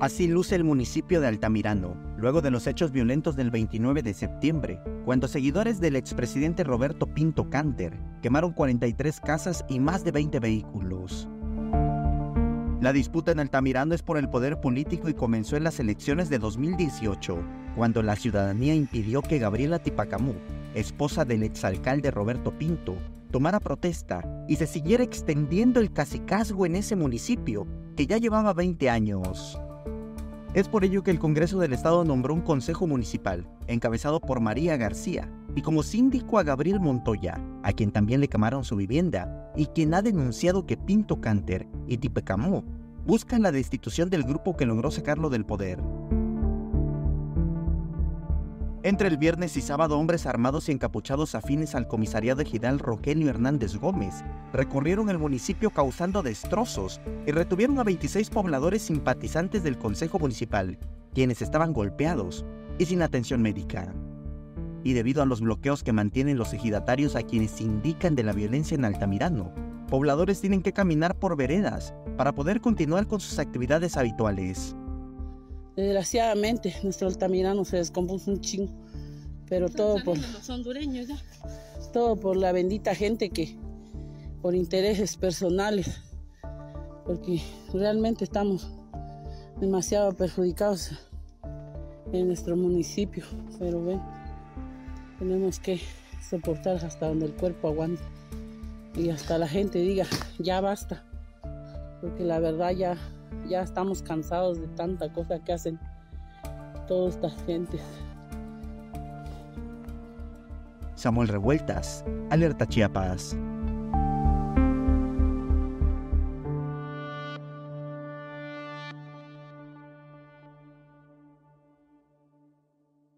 Así luce el municipio de Altamirano, luego de los hechos violentos del 29 de septiembre, cuando seguidores del expresidente Roberto Pinto Canter quemaron 43 casas y más de 20 vehículos. La disputa en Altamirano es por el poder político y comenzó en las elecciones de 2018, cuando la ciudadanía impidió que Gabriela Tipacamú, esposa del exalcalde Roberto Pinto, tomara protesta y se siguiera extendiendo el cacicazgo en ese municipio, que ya llevaba 20 años. Es por ello que el Congreso del Estado nombró un Consejo Municipal, encabezado por María García, y como síndico a Gabriel Montoya, a quien también le quemaron su vivienda, y quien ha denunciado que Pinto Canter y Tipecamó buscan la destitución del grupo que logró sacarlo del poder. Entre el viernes y sábado, hombres armados y encapuchados afines al comisariado ejidal Rogelio Hernández Gómez recorrieron el municipio causando destrozos y retuvieron a 26 pobladores simpatizantes del Consejo Municipal, quienes estaban golpeados y sin atención médica. Y debido a los bloqueos que mantienen los ejidatarios a quienes indican de la violencia en Altamirano, pobladores tienen que caminar por veredas para poder continuar con sus actividades habituales. Desgraciadamente, nuestro Altamirano se descompuso un chingo, pero todo por los hondureños ya. todo por la bendita gente que por intereses personales, porque realmente estamos demasiado perjudicados en nuestro municipio, pero bueno, tenemos que soportar hasta donde el cuerpo aguante y hasta la gente diga, ya basta, porque la verdad ya ya estamos cansados de tanta cosa que hacen todas estas gentes. Samuel Revueltas, Alerta Chiapas.